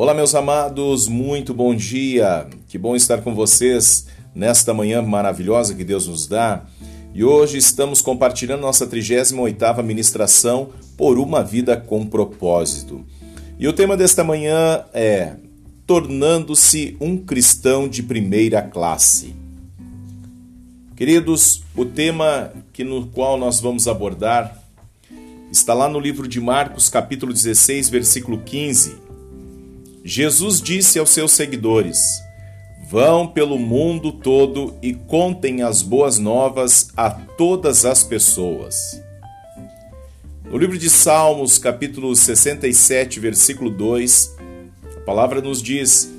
Olá, meus amados, muito bom dia. Que bom estar com vocês nesta manhã maravilhosa que Deus nos dá. E hoje estamos compartilhando nossa 38ª ministração por uma vida com propósito. E o tema desta manhã é tornando-se um cristão de primeira classe. Queridos, o tema que no qual nós vamos abordar está lá no livro de Marcos, capítulo 16, versículo 15 Jesus disse aos seus seguidores: Vão pelo mundo todo e contem as boas novas a todas as pessoas. No livro de Salmos, capítulo 67, versículo 2, a palavra nos diz: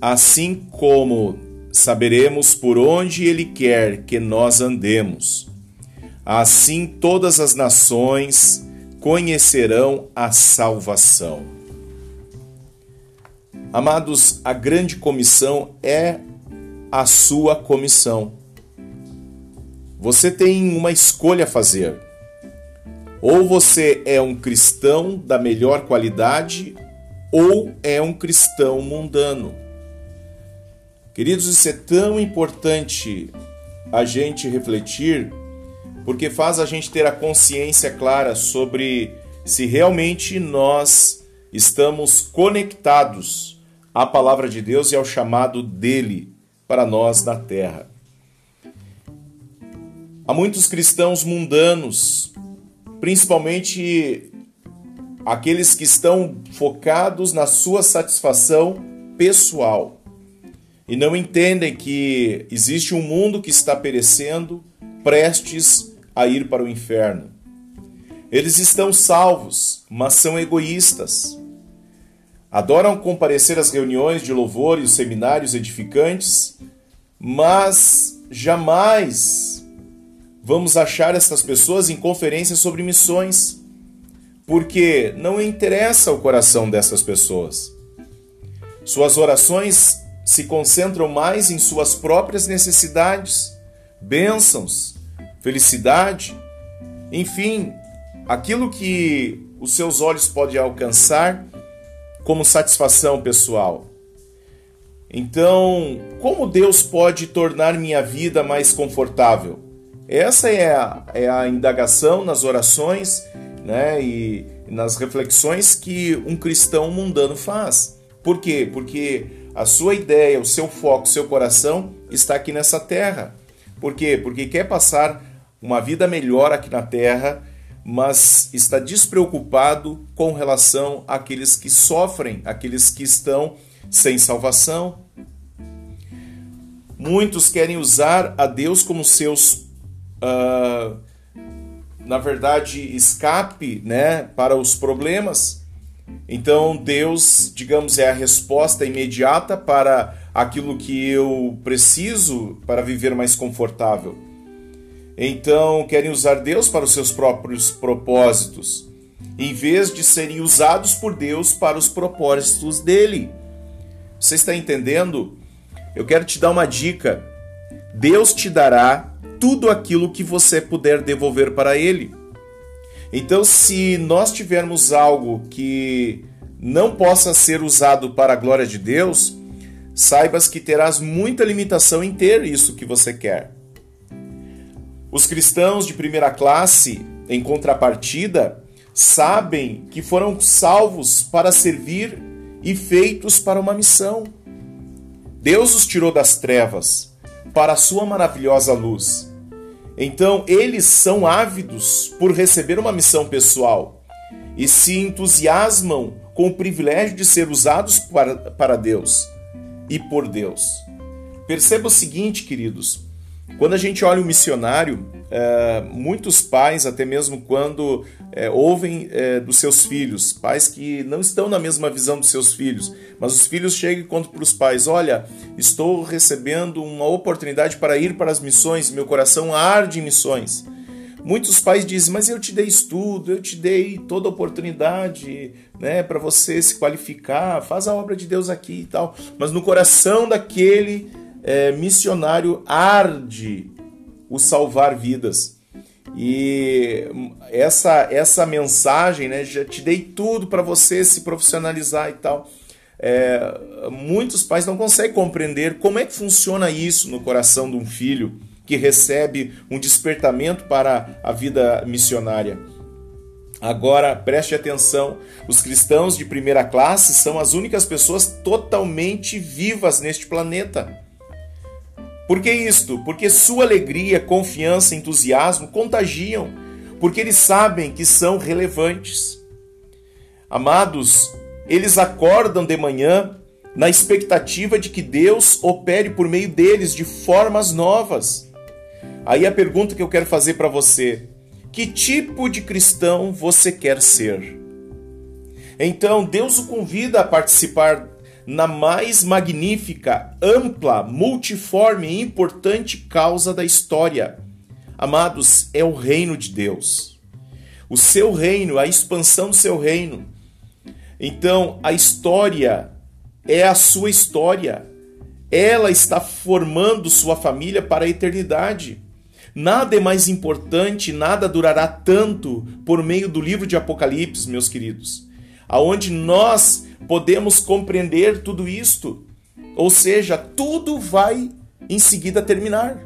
Assim como saberemos por onde Ele quer que nós andemos, assim todas as nações conhecerão a salvação. Amados, a grande comissão é a sua comissão. Você tem uma escolha a fazer. Ou você é um cristão da melhor qualidade, ou é um cristão mundano. Queridos, isso é tão importante a gente refletir, porque faz a gente ter a consciência clara sobre se realmente nós estamos conectados à palavra de Deus e ao chamado dele para nós na terra. Há muitos cristãos mundanos, principalmente aqueles que estão focados na sua satisfação pessoal e não entendem que existe um mundo que está perecendo, prestes a ir para o inferno. Eles estão salvos, mas são egoístas. Adoram comparecer às reuniões de louvor e os seminários edificantes, mas jamais vamos achar essas pessoas em conferências sobre missões, porque não interessa o coração dessas pessoas. Suas orações se concentram mais em suas próprias necessidades, bênçãos, felicidade, enfim, aquilo que os seus olhos podem alcançar como satisfação pessoal. Então, como Deus pode tornar minha vida mais confortável? Essa é a, é a indagação nas orações né, e nas reflexões que um cristão mundano faz. Por quê? Porque a sua ideia, o seu foco, o seu coração está aqui nessa terra. Por quê? Porque quer passar uma vida melhor aqui na terra mas está despreocupado com relação àqueles que sofrem, aqueles que estão sem salvação. Muitos querem usar a Deus como seus, uh, na verdade, escape né, para os problemas. Então, Deus, digamos, é a resposta imediata para aquilo que eu preciso para viver mais confortável. Então querem usar Deus para os seus próprios propósitos, em vez de serem usados por Deus para os propósitos dele. Você está entendendo? Eu quero te dar uma dica. Deus te dará tudo aquilo que você puder devolver para ele. Então, se nós tivermos algo que não possa ser usado para a glória de Deus, saibas que terás muita limitação em ter isso que você quer. Os cristãos de primeira classe, em contrapartida, sabem que foram salvos para servir e feitos para uma missão. Deus os tirou das trevas para a sua maravilhosa luz. Então, eles são ávidos por receber uma missão pessoal e se entusiasmam com o privilégio de ser usados para, Deus e por Deus. Perceba o seguinte, queridos: quando a gente olha o missionário, é, muitos pais, até mesmo quando é, ouvem é, dos seus filhos, pais que não estão na mesma visão dos seus filhos, mas os filhos chegam e contam para os pais: Olha, estou recebendo uma oportunidade para ir para as missões, meu coração arde em missões. Muitos pais dizem, mas eu te dei estudo, eu te dei toda a oportunidade né, para você se qualificar, faz a obra de Deus aqui e tal. Mas no coração daquele é, missionário arde o salvar vidas. E essa essa mensagem, né, já te dei tudo para você se profissionalizar e tal. é, muitos pais não conseguem compreender como é que funciona isso no coração de um filho que recebe um despertamento para a vida missionária. Agora, preste atenção: os cristãos de primeira classe são as únicas pessoas totalmente vivas neste planeta. Por que isto? Porque sua alegria, confiança, entusiasmo contagiam, porque eles sabem que são relevantes. Amados, eles acordam de manhã na expectativa de que Deus opere por meio deles de formas novas. Aí a pergunta que eu quero fazer para você: que tipo de cristão você quer ser? Então, Deus o convida a participar na mais magnífica, ampla, multiforme e importante causa da história. Amados, é o reino de Deus. O seu reino, a expansão do seu reino. Então, a história é a sua história. Ela está formando sua família para a eternidade. Nada é mais importante, nada durará tanto por meio do livro de Apocalipse, meus queridos, aonde nós podemos compreender tudo isto. Ou seja, tudo vai em seguida terminar.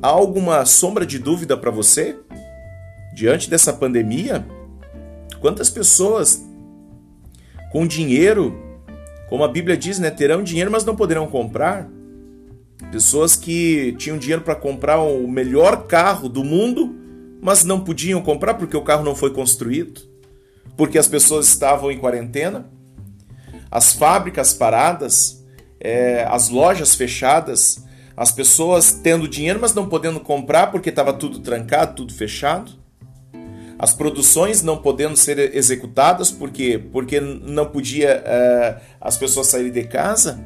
Há alguma sombra de dúvida para você? Diante dessa pandemia, quantas pessoas com dinheiro, como a Bíblia diz, né, terão dinheiro, mas não poderão comprar? Pessoas que tinham dinheiro para comprar o melhor carro do mundo, mas não podiam comprar porque o carro não foi construído, porque as pessoas estavam em quarentena, as fábricas paradas, é, as lojas fechadas, as pessoas tendo dinheiro, mas não podendo comprar porque estava tudo trancado, tudo fechado. As produções não podendo ser executadas porque, porque não podia é, as pessoas saírem de casa.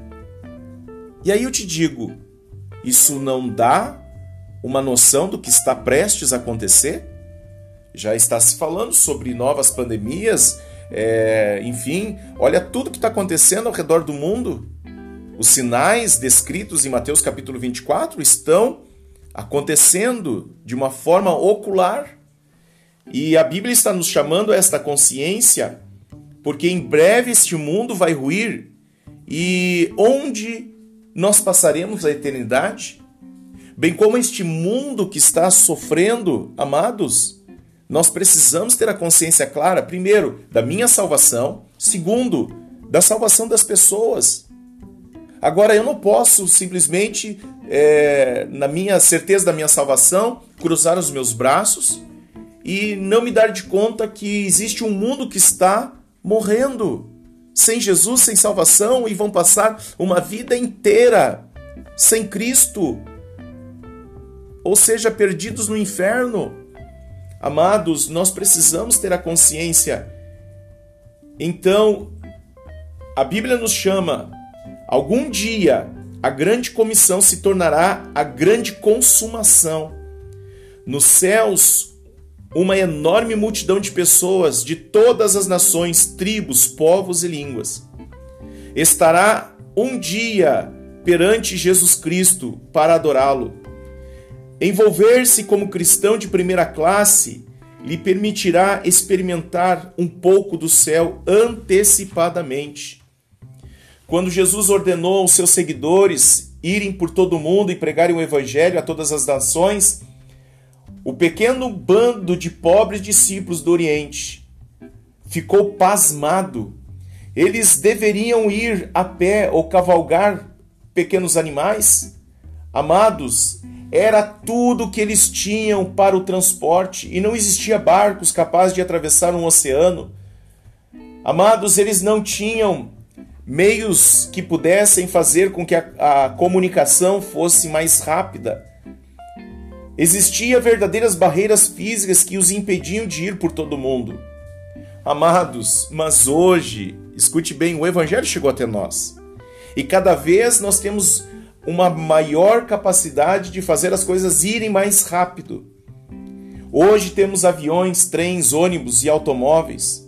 E aí eu te digo, isso não dá uma noção do que está prestes a acontecer? Já está se falando sobre novas pandemias, é, enfim, olha tudo que está acontecendo ao redor do mundo. Os sinais descritos em Mateus capítulo 24 estão acontecendo de uma forma ocular. E a Bíblia está nos chamando a esta consciência, porque em breve este mundo vai ruir e onde nós passaremos a eternidade, bem como este mundo que está sofrendo, amados, nós precisamos ter a consciência clara, primeiro, da minha salvação, segundo, da salvação das pessoas. Agora, eu não posso simplesmente, é, na minha certeza da minha salvação, cruzar os meus braços e não me dar de conta que existe um mundo que está morrendo sem Jesus, sem salvação e vão passar uma vida inteira sem Cristo, ou seja, perdidos no inferno. Amados, nós precisamos ter a consciência. Então, a Bíblia nos chama, algum dia a grande comissão se tornará a grande consumação. Nos céus, uma enorme multidão de pessoas de todas as nações, tribos, povos e línguas. Estará um dia perante Jesus Cristo para adorá-lo. Envolver-se como cristão de primeira classe lhe permitirá experimentar um pouco do céu antecipadamente. Quando Jesus ordenou aos seus seguidores irem por todo o mundo e pregarem o evangelho a todas as nações, o pequeno bando de pobres discípulos do Oriente ficou pasmado. Eles deveriam ir a pé ou cavalgar pequenos animais? Amados, era tudo que eles tinham para o transporte e não existia barcos capazes de atravessar um oceano. Amados, eles não tinham meios que pudessem fazer com que a, a comunicação fosse mais rápida. Existiam verdadeiras barreiras físicas que os impediam de ir por todo o mundo. Amados, mas hoje, escute bem, o Evangelho chegou até nós. E cada vez nós temos uma maior capacidade de fazer as coisas irem mais rápido. Hoje temos aviões, trens, ônibus e automóveis.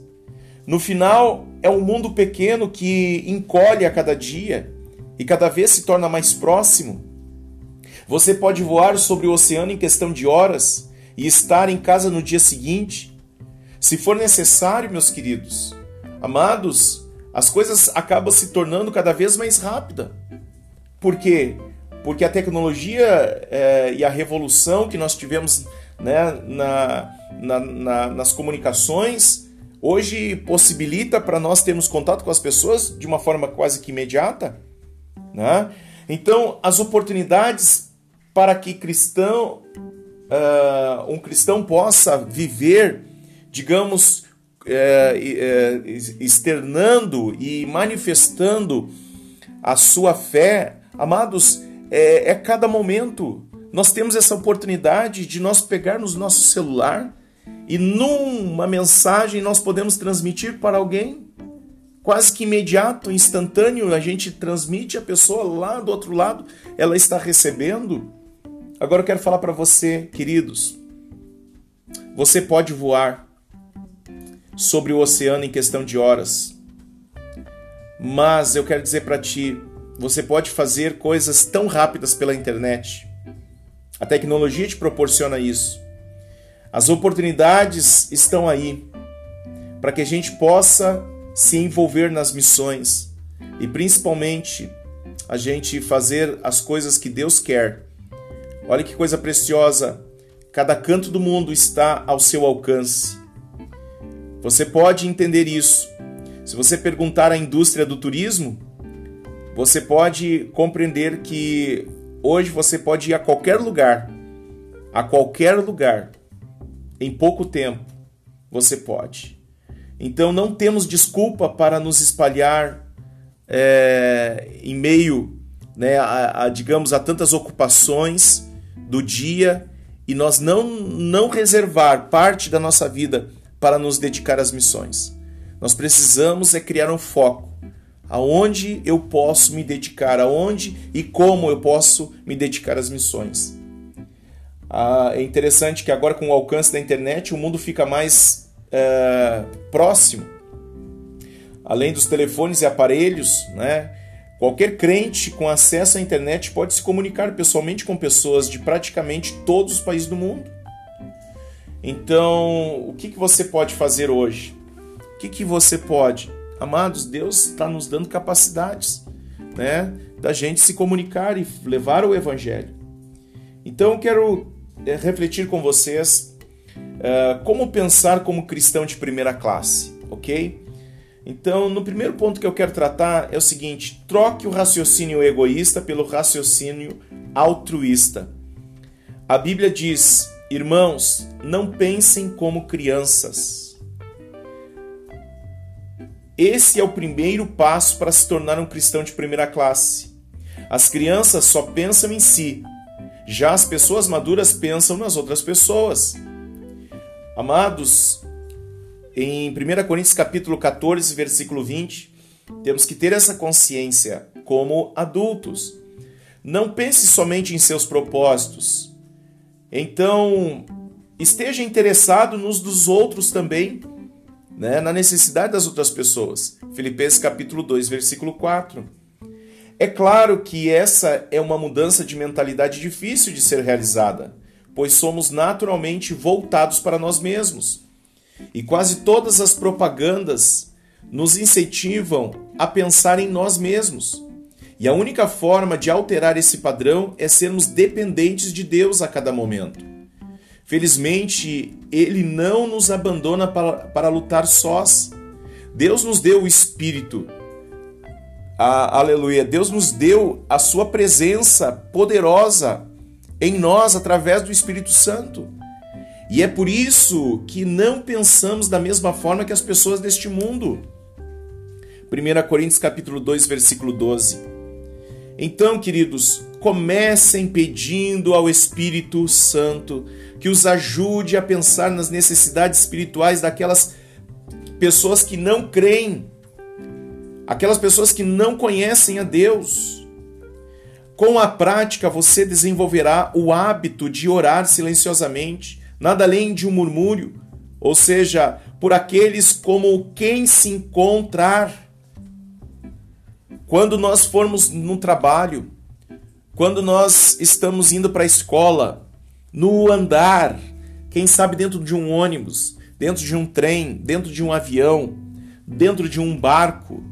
No final, é um mundo pequeno que encolhe a cada dia e cada vez se torna mais próximo. Você pode voar sobre o oceano em questão de horas e estar em casa no dia seguinte. Se for necessário, meus queridos, amados, as coisas acabam se tornando cada vez mais rápida. Por quê? Porque a tecnologia é, e a revolução que nós tivemos né, na, na, na, nas comunicações hoje possibilita para nós termos contato com as pessoas de uma forma quase que imediata. Né? Então, as oportunidades para que cristão, uh, um cristão possa viver, digamos, é, é, externando e manifestando a sua fé, amados, é, é cada momento. Nós temos essa oportunidade de nós pegarmos nosso celular e numa mensagem nós podemos transmitir para alguém quase que imediato, instantâneo, a gente transmite a pessoa lá do outro lado, ela está recebendo. Agora eu quero falar para você, queridos, você pode voar, sobre o oceano em questão de horas. Mas eu quero dizer para ti, você pode fazer coisas tão rápidas pela internet. A tecnologia te proporciona isso. As oportunidades estão aí para que a gente possa se envolver nas missões e principalmente a gente fazer as coisas que Deus quer. Olha que coisa preciosa! Cada canto do mundo está ao seu alcance. Você pode entender isso. Se você perguntar à indústria do turismo, você pode compreender que hoje você pode ir a qualquer lugar, a qualquer lugar, em pouco tempo, você pode. Então não temos desculpa para nos espalhar é, em meio, né, a, a, digamos, a tantas ocupações do dia e nós não, não reservar parte da nossa vida para nos dedicar às missões. Nós precisamos é criar um foco. Aonde eu posso me dedicar, aonde e como eu posso me dedicar às missões. Ah, é interessante que agora com o alcance da internet o mundo fica mais é, próximo. Além dos telefones e aparelhos, né? Qualquer crente com acesso à internet pode se comunicar pessoalmente com pessoas de praticamente todos os países do mundo. Então, o que, que você pode fazer hoje? O que, que você pode? Amados, Deus está nos dando capacidades né, da gente se comunicar e levar o Evangelho. Então, eu quero é, refletir com vocês uh, como pensar como cristão de primeira classe, ok? Então, no primeiro ponto que eu quero tratar é o seguinte: troque o raciocínio egoísta pelo raciocínio altruísta. A Bíblia diz Irmãos, não pensem como crianças. Esse é o primeiro passo para se tornar um cristão de primeira classe. As crianças só pensam em si, já as pessoas maduras pensam nas outras pessoas. Amados, em 1 Coríntios capítulo 14, versículo 20, temos que ter essa consciência como adultos. Não pense somente em seus propósitos, então, esteja interessado nos dos outros também, né, na necessidade das outras pessoas. Filipenses capítulo 2, versículo 4. É claro que essa é uma mudança de mentalidade difícil de ser realizada, pois somos naturalmente voltados para nós mesmos. E quase todas as propagandas nos incentivam a pensar em nós mesmos. E a única forma de alterar esse padrão é sermos dependentes de Deus a cada momento. Felizmente, Ele não nos abandona para, para lutar sós. Deus nos deu o Espírito. Aleluia. Deus nos deu a Sua presença poderosa em nós através do Espírito Santo. E é por isso que não pensamos da mesma forma que as pessoas deste mundo. 1 Coríntios capítulo 2, versículo 12. Então, queridos, comecem pedindo ao Espírito Santo que os ajude a pensar nas necessidades espirituais daquelas pessoas que não creem, aquelas pessoas que não conhecem a Deus. Com a prática, você desenvolverá o hábito de orar silenciosamente, nada além de um murmúrio, ou seja, por aqueles como quem se encontrar quando nós formos no trabalho, quando nós estamos indo para a escola, no andar, quem sabe dentro de um ônibus, dentro de um trem, dentro de um avião, dentro de um barco,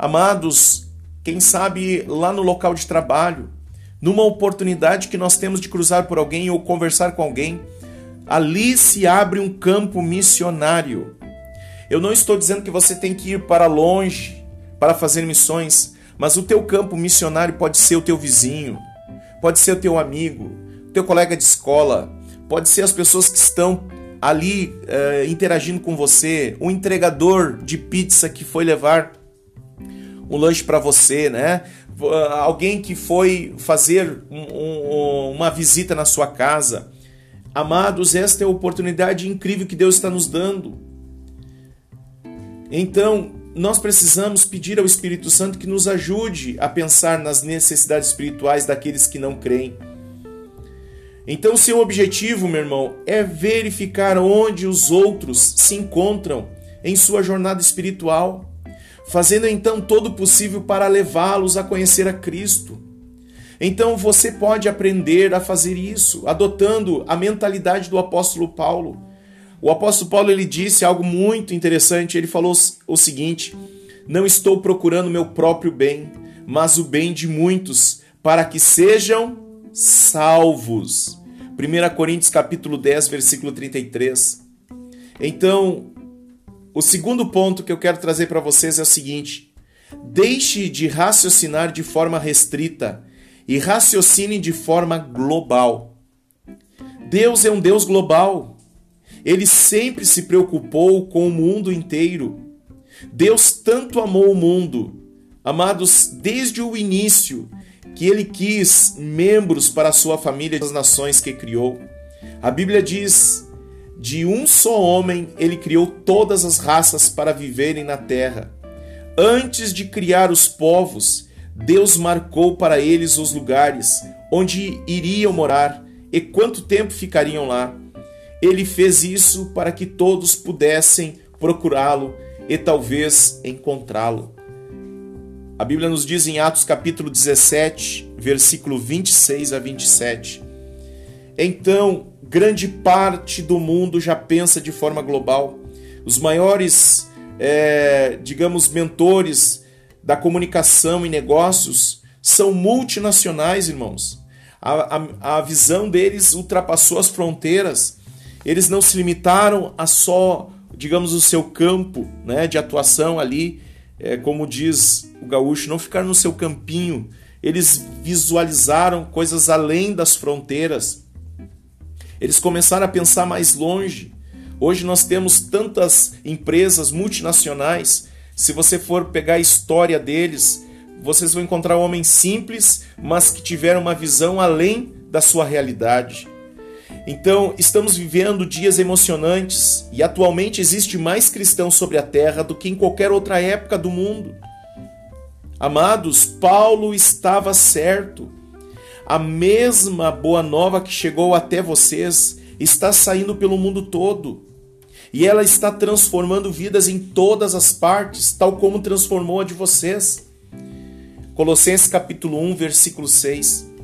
Amados, quem sabe lá no local de trabalho, numa oportunidade que nós temos de cruzar por alguém ou conversar com alguém, ali se abre um campo missionário. Eu não estou dizendo que você tem que ir para longe para fazer missões, mas o teu campo missionário pode ser o teu vizinho, pode ser o teu amigo, o teu colega de escola, pode ser as pessoas que estão ali uh, interagindo com você, um entregador de pizza que foi levar um lanche para você, né? Alguém que foi fazer um, um, uma visita na sua casa. Amados, esta é a oportunidade incrível que Deus está nos dando. Então, nós precisamos pedir ao Espírito Santo que nos ajude a pensar nas necessidades espirituais daqueles que não creem. Então, seu objetivo, meu irmão, é verificar onde os outros se encontram em sua jornada espiritual, fazendo então todo o possível para levá-los a conhecer a Cristo. Então você pode aprender a fazer isso, adotando a mentalidade do apóstolo Paulo o apóstolo Paulo ele disse algo muito interessante. Ele falou o seguinte: Não estou procurando meu próprio bem, mas o bem de muitos, para que sejam salvos. 1 Coríntios capítulo 10, versículo 33. Então, o segundo ponto que eu quero trazer para vocês é o seguinte: deixe de raciocinar de forma restrita e raciocine de forma global. Deus é um Deus global. Ele sempre se preocupou com o mundo inteiro. Deus tanto amou o mundo, amados, desde o início, que ele quis membros para a sua família das nações que criou. A Bíblia diz: de um só homem ele criou todas as raças para viverem na terra. Antes de criar os povos, Deus marcou para eles os lugares onde iriam morar e quanto tempo ficariam lá. Ele fez isso para que todos pudessem procurá-lo e talvez encontrá-lo. A Bíblia nos diz em Atos capítulo 17, versículo 26 a 27. Então, grande parte do mundo já pensa de forma global. Os maiores, é, digamos, mentores da comunicação e negócios são multinacionais, irmãos. A, a, a visão deles ultrapassou as fronteiras eles não se limitaram a só, digamos, o seu campo né, de atuação ali, é, como diz o gaúcho, não ficar no seu campinho. Eles visualizaram coisas além das fronteiras. Eles começaram a pensar mais longe. Hoje nós temos tantas empresas multinacionais. Se você for pegar a história deles, vocês vão encontrar homens simples, mas que tiveram uma visão além da sua realidade. Então, estamos vivendo dias emocionantes e atualmente existe mais cristão sobre a terra do que em qualquer outra época do mundo. Amados, Paulo estava certo. A mesma boa nova que chegou até vocês está saindo pelo mundo todo. E ela está transformando vidas em todas as partes, tal como transformou a de vocês. Colossenses capítulo 1, versículo 6.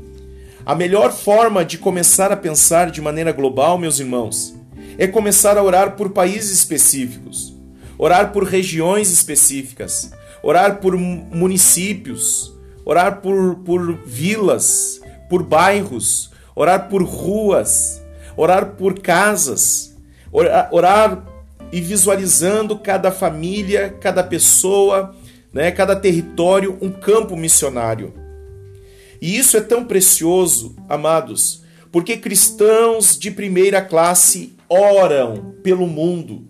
A melhor forma de começar a pensar de maneira global, meus irmãos, é começar a orar por países específicos, orar por regiões específicas, orar por municípios, orar por, por vilas, por bairros, orar por ruas, orar por casas, orar, orar e visualizando cada família, cada pessoa, né, cada território, um campo missionário. E isso é tão precioso, amados, porque cristãos de primeira classe oram pelo mundo.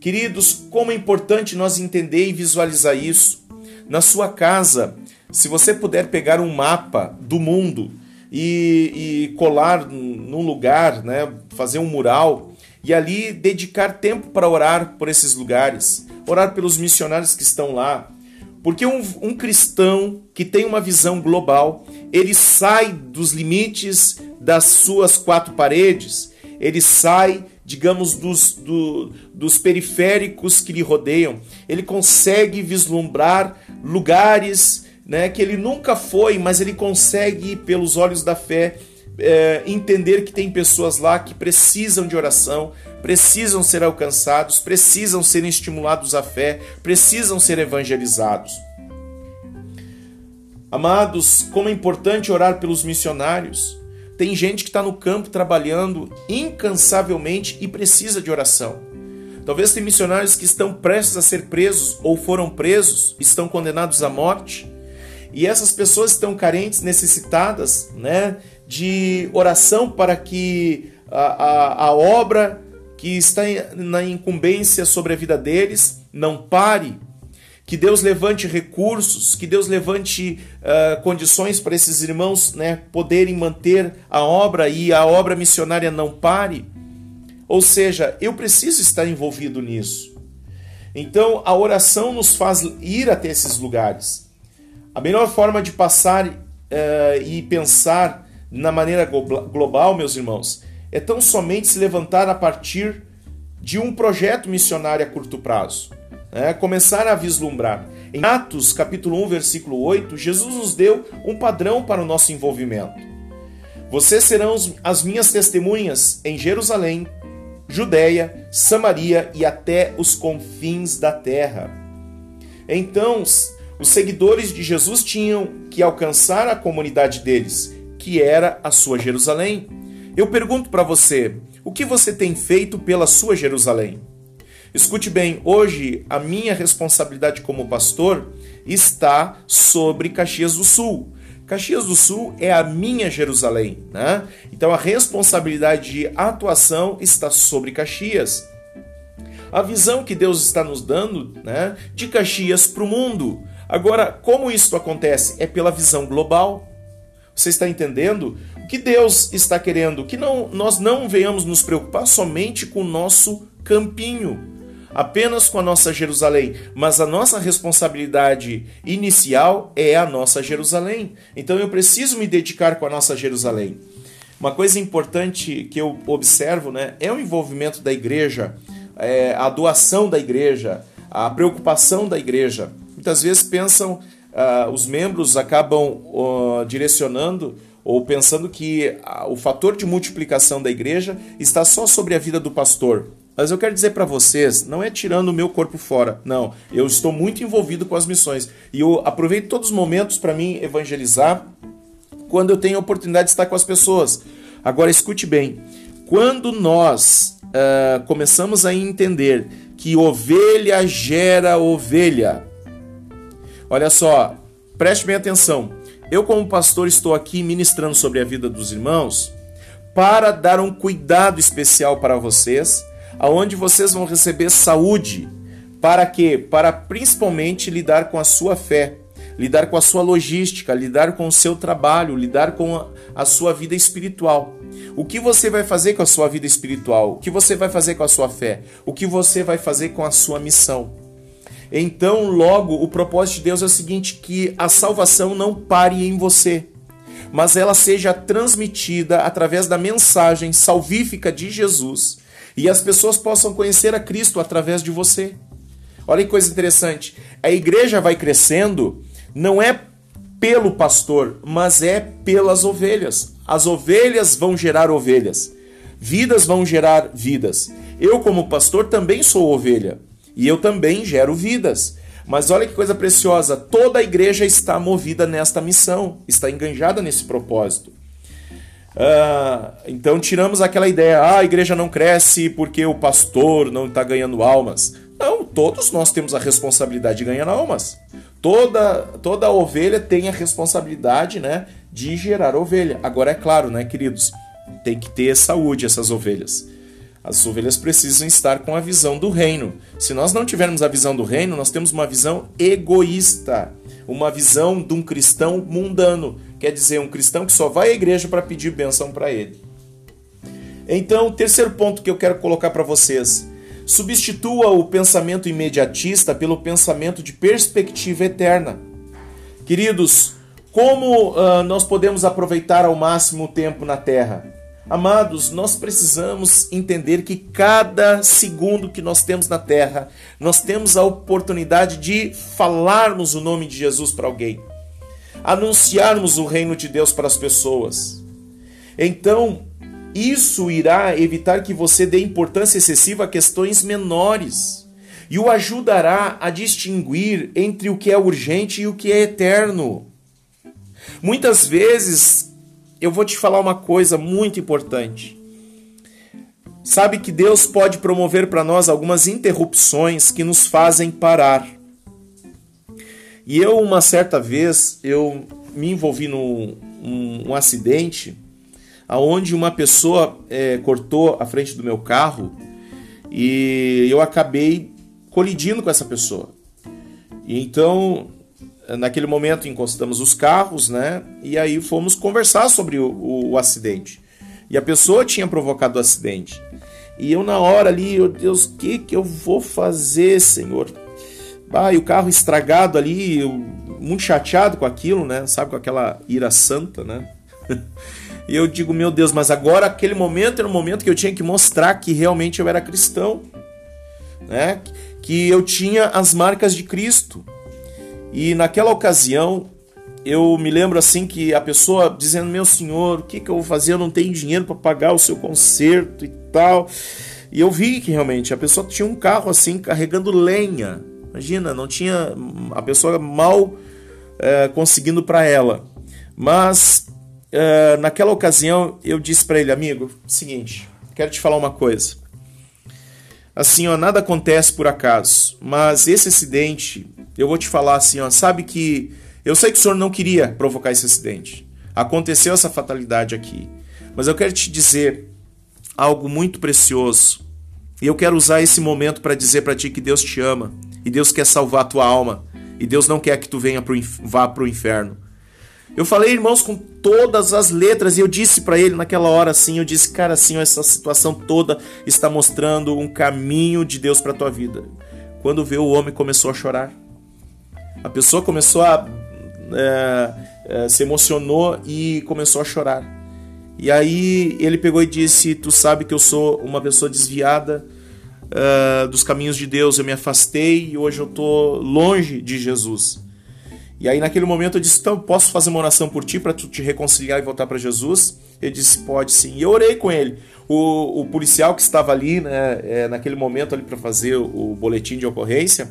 Queridos, como é importante nós entender e visualizar isso. Na sua casa, se você puder pegar um mapa do mundo e, e colar num lugar, né, fazer um mural e ali dedicar tempo para orar por esses lugares, orar pelos missionários que estão lá, porque um, um, cristão que tem uma visão global, ele sai dos limites das suas quatro paredes, ele sai, digamos, dos, do, dos periféricos que lhe rodeiam, ele consegue vislumbrar lugares né, que ele nunca foi, mas ele consegue, pelos olhos da fé, é, entender que tem pessoas lá que precisam de oração, precisam ser alcançados, precisam ser estimulados à fé, precisam ser evangelizados. Amados, como é importante orar pelos missionários. Tem gente que está no campo trabalhando incansavelmente e precisa de oração. Talvez tem missionários que estão prestes a ser presos ou foram presos, estão condenados à morte. E essas pessoas estão carentes, necessitadas né, de oração para que a, a, a obra que está na incumbência sobre a vida deles não pare. Que Deus levante recursos, que Deus levante uh, condições para esses irmãos né, poderem manter a obra e a obra missionária não pare. Ou seja, eu preciso estar envolvido nisso. Então a oração nos faz ir até esses lugares. A melhor forma de passar uh, e pensar na maneira global, meus irmãos, é tão somente se levantar a partir de um projeto missionário a curto prazo. Né? Começar a vislumbrar. Em Atos capítulo 1, versículo 8, Jesus nos deu um padrão para o nosso envolvimento. Vocês serão as minhas testemunhas em Jerusalém, Judéia, Samaria e até os confins da terra. Então, os seguidores de Jesus tinham que alcançar a comunidade deles, que era a sua Jerusalém. Eu pergunto para você, o que você tem feito pela sua Jerusalém? Escute bem, hoje a minha responsabilidade como pastor está sobre Caxias do Sul. Caxias do Sul é a minha Jerusalém, né? Então a responsabilidade de atuação está sobre Caxias. A visão que Deus está nos dando, né, de Caxias para o mundo. Agora, como isso acontece? É pela visão global. Você está entendendo? O que Deus está querendo? Que não, nós não venhamos nos preocupar somente com o nosso campinho, apenas com a nossa Jerusalém, mas a nossa responsabilidade inicial é a nossa Jerusalém. Então eu preciso me dedicar com a nossa Jerusalém. Uma coisa importante que eu observo né, é o envolvimento da igreja, é, a doação da igreja, a preocupação da igreja. Muitas vezes pensam, uh, os membros acabam uh, direcionando ou pensando que uh, o fator de multiplicação da igreja está só sobre a vida do pastor. Mas eu quero dizer para vocês, não é tirando o meu corpo fora, não. Eu estou muito envolvido com as missões e eu aproveito todos os momentos para mim evangelizar quando eu tenho a oportunidade de estar com as pessoas. Agora escute bem, quando nós uh, começamos a entender que ovelha gera ovelha, Olha só, preste bem atenção. Eu, como pastor, estou aqui ministrando sobre a vida dos irmãos para dar um cuidado especial para vocês, aonde vocês vão receber saúde. Para quê? Para principalmente lidar com a sua fé, lidar com a sua logística, lidar com o seu trabalho, lidar com a, sua vida espiritual. O que você vai fazer com a sua vida espiritual? O que você vai fazer com a sua fé? O que você vai fazer com a sua missão? Então, logo, o propósito de Deus é o seguinte: que a salvação não pare em você, mas ela seja transmitida através da mensagem salvífica de Jesus e as pessoas possam conhecer a Cristo através de você. Olha que coisa interessante. A igreja vai crescendo não é pelo pastor, mas é pelas ovelhas. As ovelhas vão gerar ovelhas. Vidas vão gerar vidas. Eu, como pastor, também sou ovelha. E eu também gero vidas. Mas olha que coisa preciosa, toda a igreja está movida nesta missão, está enganjada nesse propósito. Uh, então tiramos aquela ideia, ah, a igreja não cresce porque o pastor não está ganhando almas. Não, todos nós temos a responsabilidade de ganhar almas. Toda, toda ovelha tem a responsabilidade né, de gerar ovelha. Agora é claro, né, queridos, tem que ter saúde essas ovelhas. As ovelhas precisam estar com a visão do reino. Se nós não tivermos a visão do reino, nós temos uma visão egoísta, uma visão de um cristão mundano, quer dizer, um cristão que só vai à igreja para pedir bênção para ele. Então, o terceiro ponto que eu quero colocar para vocês: substitua o pensamento imediatista pelo pensamento de perspectiva eterna. Queridos, como uh, nós podemos aproveitar ao máximo o tempo na terra? Amados, nós precisamos entender que cada segundo que nós temos na terra, nós temos a oportunidade de falarmos o nome de Jesus para alguém, anunciarmos o reino de Deus para as pessoas. Então, isso irá evitar que você dê importância excessiva a questões menores e o ajudará a distinguir entre o que é urgente e o que é eterno. Muitas vezes, eu vou te falar uma coisa muito importante. Sabe que Deus pode promover para nós algumas interrupções que nos fazem parar. E eu, uma certa vez, eu me envolvi num um, um acidente aonde uma pessoa é, cortou a frente do meu carro e eu acabei colidindo com essa pessoa. E então, naquele momento, encostamos os carros, né? E aí fomos conversar sobre o, o, o acidente. E a pessoa tinha provocado o acidente. E eu, na hora ali, meu Deus, o que, que eu vou fazer, Senhor? Ah, e o carro estragado ali, eu, muito chateado com aquilo, né? Sabe, com aquela ira santa, né? e eu digo, meu Deus, mas agora aquele momento era o momento que eu tinha que mostrar que realmente eu era cristão, né? Que eu tinha as marcas de Cristo. E naquela ocasião, eu me lembro assim que a pessoa dizendo: Meu senhor, o que, que eu vou fazer? Eu não tenho dinheiro para pagar o seu conserto e tal. E eu vi que realmente a pessoa tinha um carro assim carregando lenha. Imagina, não tinha a pessoa mal é, conseguindo para ela. Mas é, naquela ocasião eu disse para ele, amigo, seguinte, quero te falar uma coisa. Assim, ó, nada acontece por acaso, mas esse acidente, eu vou te falar assim, ó, sabe que eu sei que o senhor não queria provocar esse acidente. Aconteceu essa fatalidade aqui. Mas eu quero te dizer algo muito precioso. E eu quero usar esse momento para dizer para ti que Deus te ama e Deus quer salvar a tua alma e Deus não quer que tu venha pro, vá para o inferno. Eu falei, irmãos, com todas as letras, e eu disse para ele naquela hora assim, eu disse, cara, assim, essa situação toda está mostrando um caminho de Deus para tua vida. Quando vê o homem começou a chorar. A pessoa começou a é, é, se emocionou e começou a chorar. E aí ele pegou e disse: Tu sabe que eu sou uma pessoa desviada uh, dos caminhos de Deus, eu me afastei e hoje eu estou longe de Jesus. E aí naquele momento eu disse: Então, posso fazer uma oração por ti para tu te reconciliar e voltar para Jesus? Ele disse: Pode sim. E eu orei com ele. O, o policial que estava ali, né, é, naquele momento ali para fazer o, o boletim de ocorrência,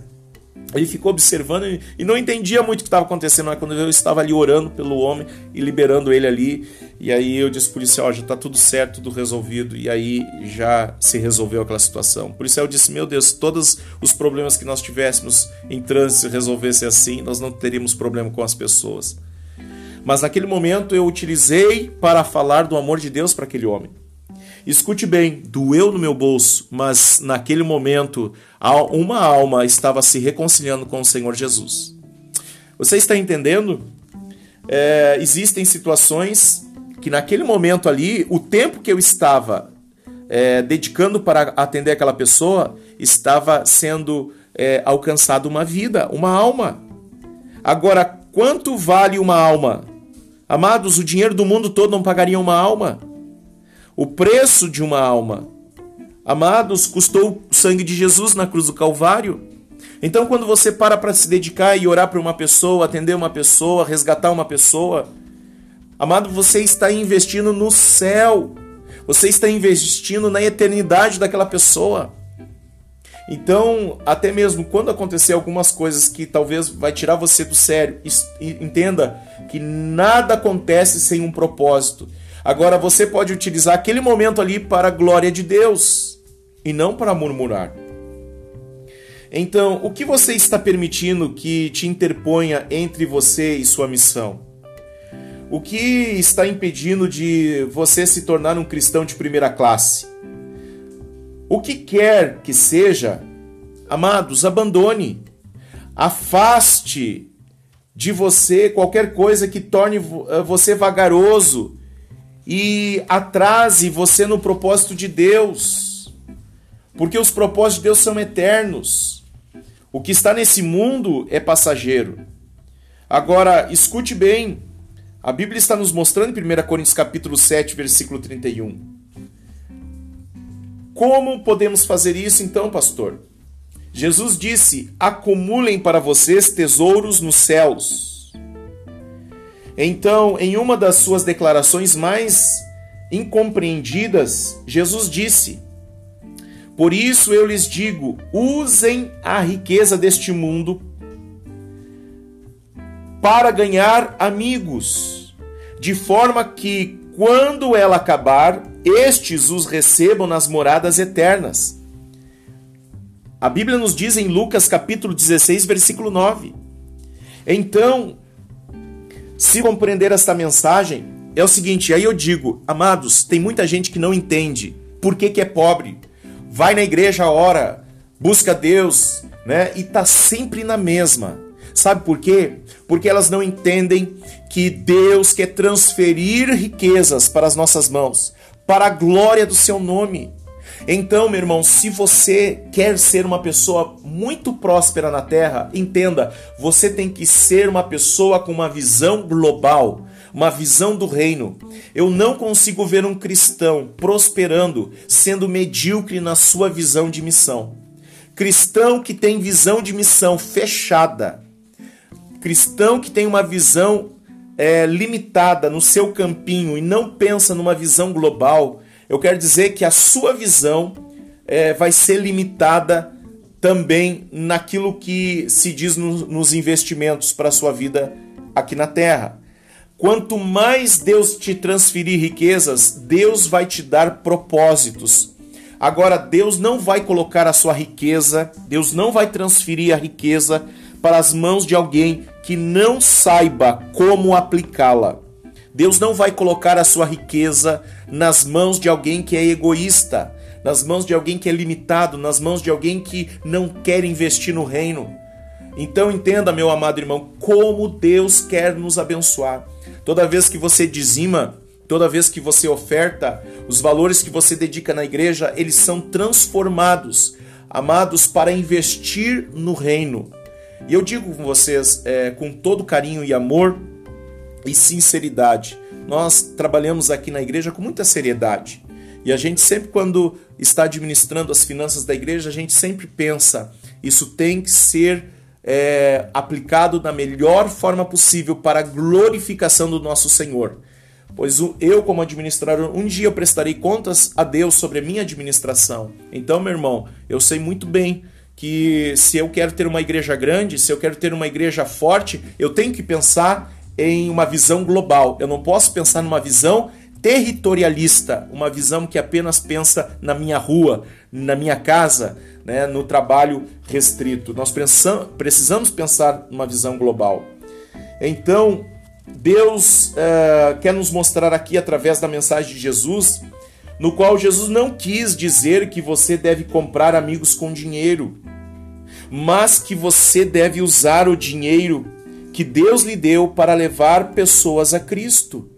ele ficou observando e não entendia muito o que estava acontecendo. Mas quando eu estava ali orando pelo homem e liberando ele ali, e aí eu disse por isso, ó, já está tudo certo, tudo resolvido, e aí já se resolveu aquela situação. Isso eu disse, meu Deus, todos os problemas que nós tivéssemos em trânsito resolvessem assim, nós não teríamos problema com as pessoas. Mas naquele momento eu utilizei para falar do amor de Deus para aquele homem. Escute bem, doeu no meu bolso, mas naquele momento uma alma estava se reconciliando com o Senhor Jesus. Você está entendendo? É, existem situações que naquele momento ali, o tempo que eu estava é, dedicando para atender aquela pessoa, estava sendo é, alcançado uma vida, uma alma. Agora, quanto vale uma alma? Amados, o dinheiro do mundo todo não pagaria uma alma o preço de uma alma. Amados, custou o sangue de Jesus na cruz do Calvário. Então, quando você para para se dedicar e orar para uma pessoa, atender uma pessoa, resgatar uma pessoa, amado, você está investindo no céu. Você está investindo na eternidade daquela pessoa. Então, até mesmo quando acontecer algumas coisas que talvez vai tirar você do sério, entenda que nada acontece sem um propósito. Agora você pode utilizar aquele momento ali para a glória de Deus e não para murmurar. Então, o que você está permitindo que te interponha entre você e sua missão? O que está impedindo de você se tornar um cristão de primeira classe? O que quer que seja, amados, abandone. Afaste de você qualquer coisa que torne eh, você vagaroso e atrase você no propósito de Deus. Porque os propósitos de Deus são eternos. O que está nesse mundo é passageiro. Agora, escute bem. A Bíblia está nos mostrando em 1 Coríntios capítulo 7, versículo 31. Como podemos fazer isso então, pastor? Jesus disse: "Acumulem para vocês tesouros nos céus, então, em uma das suas declarações mais incompreendidas, Jesus disse: Por isso eu lhes digo, usem a riqueza deste mundo para ganhar amigos, de forma que quando ela acabar, estes os recebam nas moradas eternas. A Bíblia nos diz em Lucas capítulo 16, versículo 9. Então, se compreender esta mensagem, é o seguinte, aí eu digo, amados, tem muita gente que não entende por que, que é pobre. Vai na igreja, ora, busca Deus, né? E tá sempre na mesma. Sabe por quê? Porque elas não entendem que Deus quer transferir riquezas para as nossas mãos, para a glória do seu nome. Então, meu irmão, se você quer ser uma pessoa muito próspera na terra, entenda, você tem que ser uma pessoa com uma visão global, uma visão do reino. Eu não consigo ver um cristão prosperando sendo medíocre na sua visão de missão. Cristão que tem visão de missão fechada, cristão que tem uma visão é, limitada no seu campinho e não pensa numa visão global, eu quero dizer que a sua visão é, vai ser limitada também naquilo que se diz no, nos investimentos para a sua vida aqui na terra. Quanto mais Deus te transferir riquezas, Deus vai te dar propósitos. Agora, Deus não vai colocar a sua riqueza, Deus não vai transferir a riqueza para as mãos de alguém que não saiba como aplicá-la. Deus não vai colocar a sua riqueza nas mãos de alguém que é egoísta, nas mãos de alguém que é limitado, nas mãos de alguém que não quer investir no reino. Então entenda, meu amado irmão, como Deus quer nos abençoar. Toda vez que você dizima, toda vez que você oferta, os valores que você dedica na igreja, eles são transformados, amados, para investir no reino. E eu digo com vocês, é, com todo carinho e amor e sinceridade, nós trabalhamos aqui na igreja com muita seriedade. E a gente sempre, quando está administrando as finanças da igreja, a gente sempre pensa: isso tem que ser é, aplicado da melhor forma possível para a glorificação do nosso Senhor. Pois eu, como administrador, um dia eu prestarei contas a Deus sobre a minha administração. Então, meu irmão, eu sei muito bem que se eu quero ter uma igreja grande, se eu quero ter uma igreja forte, eu tenho que pensar em uma visão global. Eu não posso pensar numa visão territorialista, uma visão que apenas pensa na minha rua, na minha casa, né, no trabalho restrito. Nós precisamos pensar numa visão global. Então, Deus é, quer nos mostrar aqui através da mensagem de Jesus, no qual Jesus não quis dizer que você deve comprar amigos com dinheiro, mas que você deve usar o dinheiro que Deus lhe deu para levar pessoas a Cristo.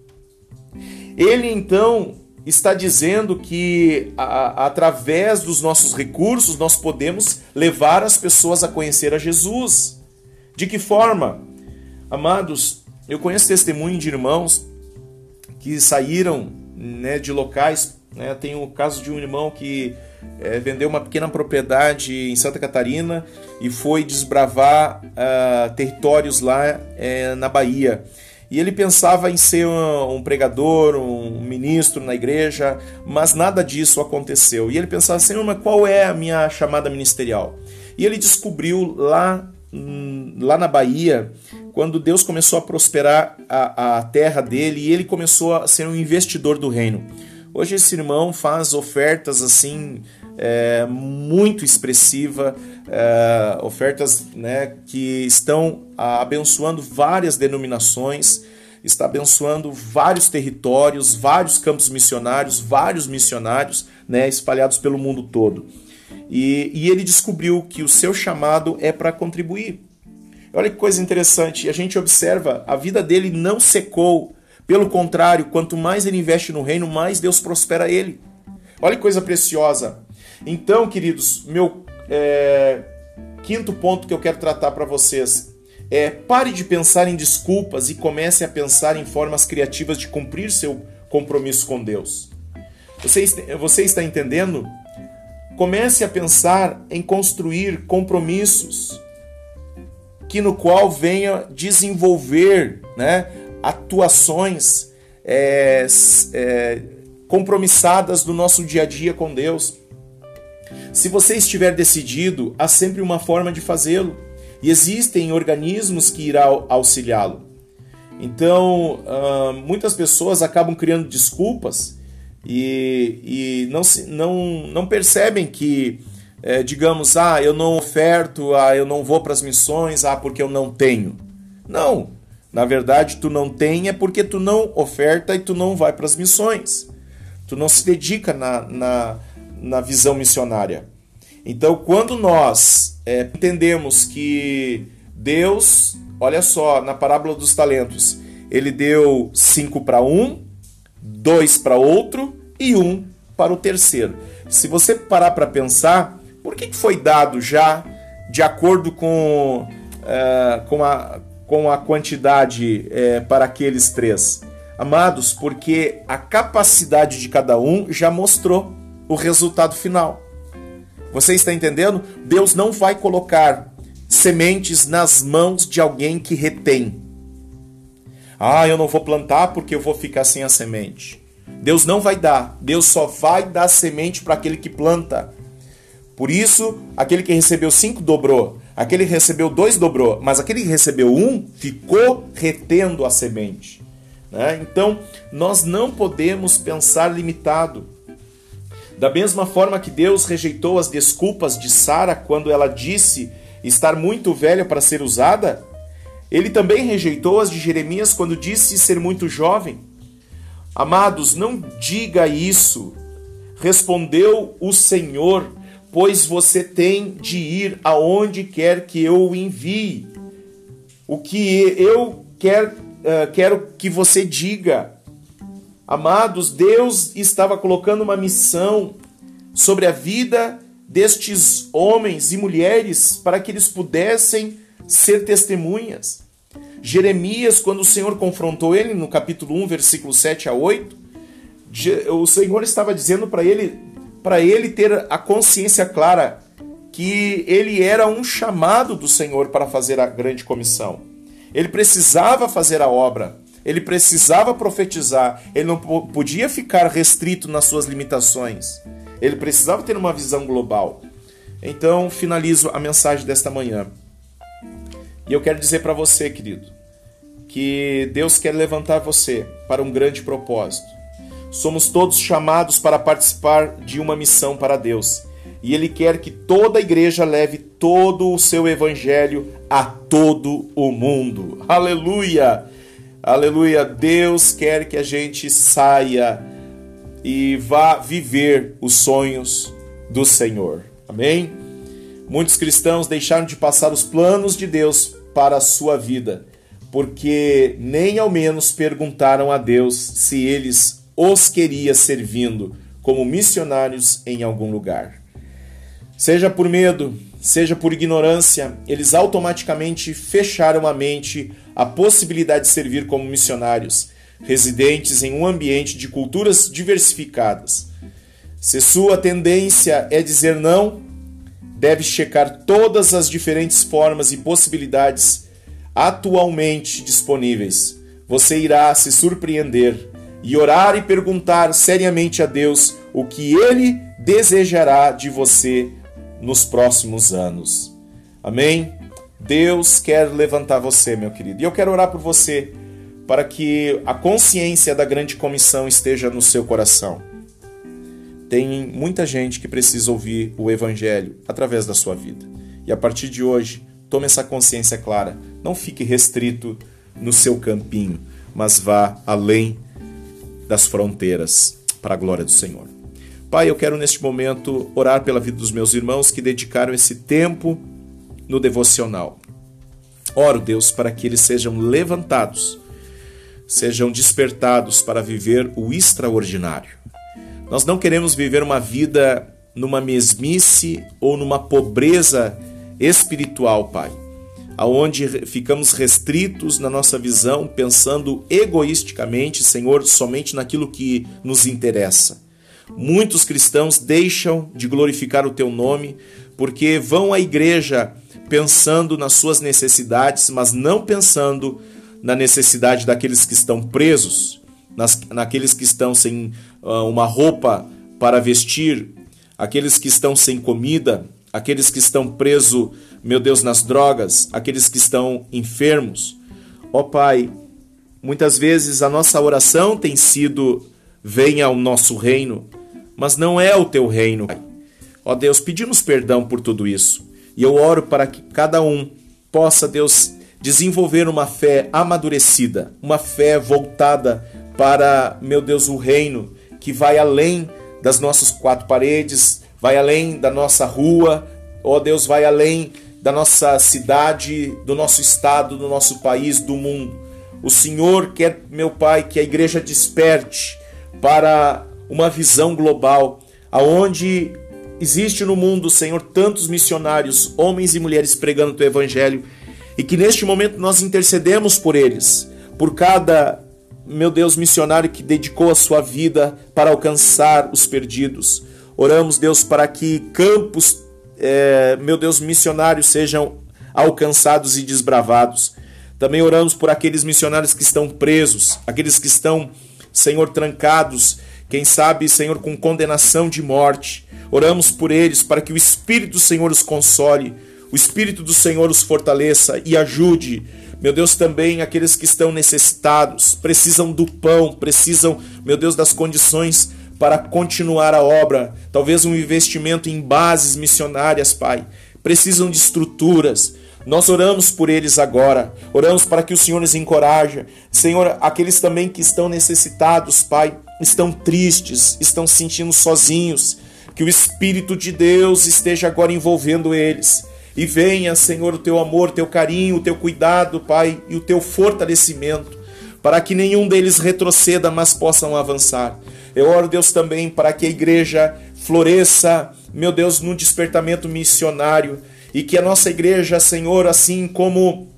Ele então está dizendo que a, através dos nossos recursos nós podemos levar as pessoas a conhecer a Jesus. De que forma? Amados, eu conheço testemunho de irmãos que saíram né, de locais. Né, tem o caso de um irmão que é, vendeu uma pequena propriedade em Santa Catarina e foi desbravar uh, territórios lá é, na Bahia. E ele pensava em ser um, um, pregador, um ministro na igreja, mas nada disso aconteceu. E ele pensava, Senhor, mas qual é a minha chamada ministerial? E ele descobriu lá, hum, lá na Bahia, quando Deus começou a prosperar a, a terra dele e ele começou a ser um investidor do reino. Hoje esse irmão faz ofertas assim é, muito expressiva, é, ofertas né, que estão abençoando várias denominações, está abençoando vários territórios, vários campos missionários, vários missionários né, espalhados pelo mundo todo. E, e ele descobriu que o seu chamado é para contribuir. Olha que coisa interessante, a gente observa, a vida dele não secou, pelo contrário, quanto mais ele investe no reino, mais Deus prospera ele. Olha que coisa preciosa. Então, queridos, meu é, quinto ponto que eu quero tratar para vocês é pare de pensar em desculpas e comece a pensar em formas criativas de cumprir seu compromisso com Deus. Você, você está entendendo? Comece a pensar em construir compromissos que no qual venha desenvolver né, atuações é, é, compromissadas do nosso dia a dia com Deus. Se você estiver decidido, há sempre uma forma de fazê-lo e existem organismos que irão auxiliá-lo. Então, uh, muitas pessoas acabam criando desculpas e, e não, se, não, não percebem que, é, digamos, ah, eu não oferto, ah, eu não vou para as missões, ah, porque eu não tenho. Não, na verdade, tu não tem é porque tu não oferta e tu não vai para as missões. Tu não se dedica na, na, na visão missionária. Então, quando nós é, entendemos que Deus, olha só, na parábola dos talentos, ele deu cinco para um, dois para outro e um para o terceiro. Se você parar para pensar, por que foi dado já de acordo com, é, com, a, com a quantidade é, para aqueles três? Amados, porque a capacidade de cada um já mostrou o resultado final. Você está entendendo? Deus não vai colocar sementes nas mãos de alguém que retém. Ah, eu não vou plantar porque eu vou ficar sem a semente. Deus não vai dar. Deus só vai dar semente para aquele que planta. Por isso, aquele que recebeu cinco dobrou, aquele que recebeu dois dobrou, mas aquele que recebeu um ficou retendo a semente. Né? Então, nós não podemos pensar limitado. Da mesma forma que Deus rejeitou as desculpas de Sara quando ela disse estar muito velha para ser usada, ele também rejeitou as de Jeremias quando disse ser muito jovem. Amados, não diga isso. Respondeu o Senhor, pois você tem de ir aonde quer que eu o envie. O que eu quero, uh, quero que você diga. Amados, Deus estava colocando uma missão sobre a vida destes homens e mulheres para que eles pudessem ser testemunhas. Jeremias, quando o Senhor confrontou ele no capítulo 1, versículo 7 a 8, o Senhor estava dizendo para ele, para ele ter a consciência clara que ele era um chamado do Senhor para fazer a grande comissão. Ele precisava fazer a obra ele precisava profetizar, ele não podia ficar restrito nas suas limitações. Ele precisava ter uma visão global. Então, finalizo a mensagem desta manhã. E eu quero dizer para você, querido, que Deus quer levantar você para um grande propósito. Somos todos chamados para participar de uma missão para Deus. E Ele quer que toda a igreja leve todo o seu evangelho a todo o mundo. Aleluia! Aleluia. Deus quer que a gente saia e vá viver os sonhos do Senhor. Amém? Muitos cristãos deixaram de passar os planos de Deus para a sua vida, porque nem ao menos perguntaram a Deus se eles os queria servindo como missionários em algum lugar. Seja por medo, seja por ignorância, eles automaticamente fecharam a mente à possibilidade de servir como missionários, residentes em um ambiente de culturas diversificadas. Se sua tendência é dizer não, deve checar todas as diferentes formas e possibilidades atualmente disponíveis. Você irá se surpreender e orar e perguntar seriamente a Deus o que ele desejará de você nos próximos anos. Amém? Deus quer levantar você, meu querido. E eu quero orar por você para que a consciência da grande comissão esteja no seu coração. Tem muita gente que precisa ouvir o evangelho através da sua vida. E a partir de hoje, tome essa consciência clara. Não fique restrito no seu campinho, mas vá além das fronteiras para a glória do Senhor. Pai, eu quero neste momento orar pela vida dos meus irmãos que dedicaram esse tempo no devocional. Oro, Deus, para que eles sejam levantados, sejam despertados para viver o extraordinário. Nós não queremos viver uma vida numa mesmice ou numa pobreza espiritual, Pai, aonde ficamos restritos na nossa visão, pensando egoisticamente, Senhor, somente naquilo que nos interessa. Muitos cristãos deixam de glorificar o teu nome porque vão à igreja pensando nas suas necessidades, mas não pensando na necessidade daqueles que estão presos, nas, naqueles que estão sem uh, uma roupa para vestir, aqueles que estão sem comida, aqueles que estão presos, meu Deus, nas drogas, aqueles que estão enfermos. Ó oh, Pai, muitas vezes a nossa oração tem sido: venha ao nosso reino, mas não é o teu reino. Ó oh, Deus, pedimos perdão por tudo isso. E eu oro para que cada um possa, Deus, desenvolver uma fé amadurecida, uma fé voltada para, meu Deus, o reino que vai além das nossas quatro paredes, vai além da nossa rua, ó Deus, vai além da nossa cidade, do nosso estado, do nosso país, do mundo. O Senhor quer, meu Pai, que a igreja desperte para uma visão global, aonde existe no mundo, Senhor, tantos missionários, homens e mulheres pregando o teu evangelho, e que neste momento nós intercedemos por eles, por cada, meu Deus, missionário que dedicou a sua vida para alcançar os perdidos. Oramos, Deus, para que campos, é, meu Deus, missionários sejam alcançados e desbravados. Também oramos por aqueles missionários que estão presos, aqueles que estão, Senhor, trancados, quem sabe, Senhor, com condenação de morte. Oramos por eles para que o Espírito do Senhor os console, o Espírito do Senhor os fortaleça e ajude. Meu Deus, também aqueles que estão necessitados, precisam do pão, precisam, meu Deus, das condições para continuar a obra, talvez um investimento em bases missionárias, Pai. Precisam de estruturas. Nós oramos por eles agora, oramos para que o Senhor nos encoraje. Senhor, aqueles também que estão necessitados, Pai, estão tristes, estão se sentindo sozinhos, que o Espírito de Deus esteja agora envolvendo eles. E venha, Senhor, o teu amor, o teu carinho, o teu cuidado, Pai, e o teu fortalecimento, para que nenhum deles retroceda, mas possam avançar. Eu oro, Deus, também para que a igreja floresça, meu Deus, num despertamento missionário e que a nossa igreja, Senhor, assim como,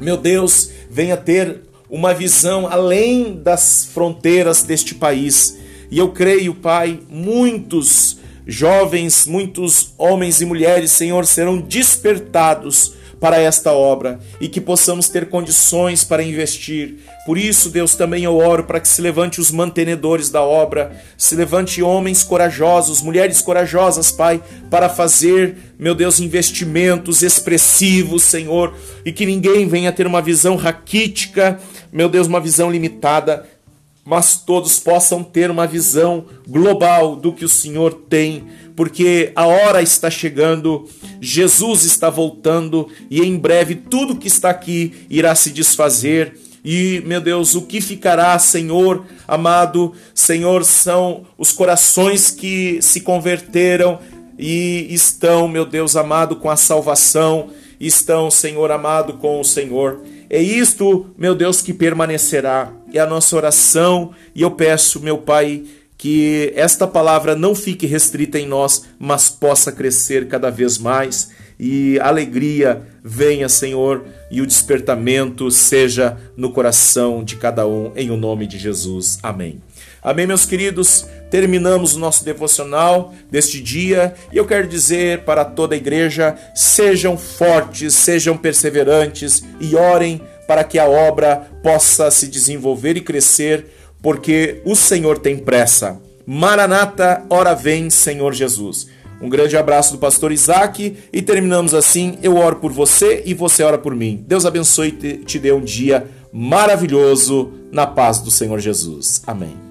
meu Deus, venha ter uma visão além das fronteiras deste país. E eu creio, Pai, muitos jovens, muitos homens e mulheres, Senhor, serão despertados para esta obra e que possamos ter condições para investir. Por isso, Deus, também eu oro para que se levante os mantenedores da obra, se levante homens corajosos, mulheres corajosas, Pai, para fazer, meu Deus, investimentos expressivos, Senhor, e que ninguém venha ter uma visão raquítica, meu Deus, uma visão limitada, mas todos possam ter uma visão global do que o Senhor tem porque a hora está chegando, Jesus está voltando e em breve tudo que está aqui irá se desfazer. E, meu Deus, o que ficará, Senhor amado? Senhor, são os corações que se converteram e estão, meu Deus amado, com a salvação, estão, Senhor amado, com o Senhor. É isto, meu Deus, que permanecerá. É a nossa oração e eu peço, meu Pai, que esta palavra não fique restrita em nós, mas possa crescer cada vez mais e alegria venha, Senhor, e o despertamento seja no coração de cada um, em o nome de Jesus. Amém. Amém, meus queridos. Terminamos o nosso devocional deste dia e eu quero dizer para toda a igreja: sejam fortes, sejam perseverantes e orem para que a obra possa se desenvolver e crescer porque o Senhor tem pressa. Maranata, ora vem, Senhor Jesus. Um grande abraço do pastor Isaac e terminamos assim. Eu oro por você e você ora por mim. Deus abençoe e te dê um dia maravilhoso na paz do Senhor Jesus. Amém.